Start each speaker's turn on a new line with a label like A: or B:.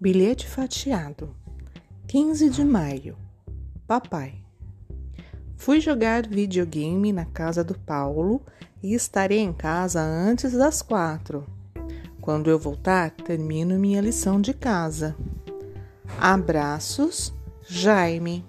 A: Bilhete fatiado. 15 de maio. Papai. Fui jogar videogame na casa do Paulo e estarei em casa antes das quatro. Quando eu voltar, termino minha lição de casa. Abraços, Jaime.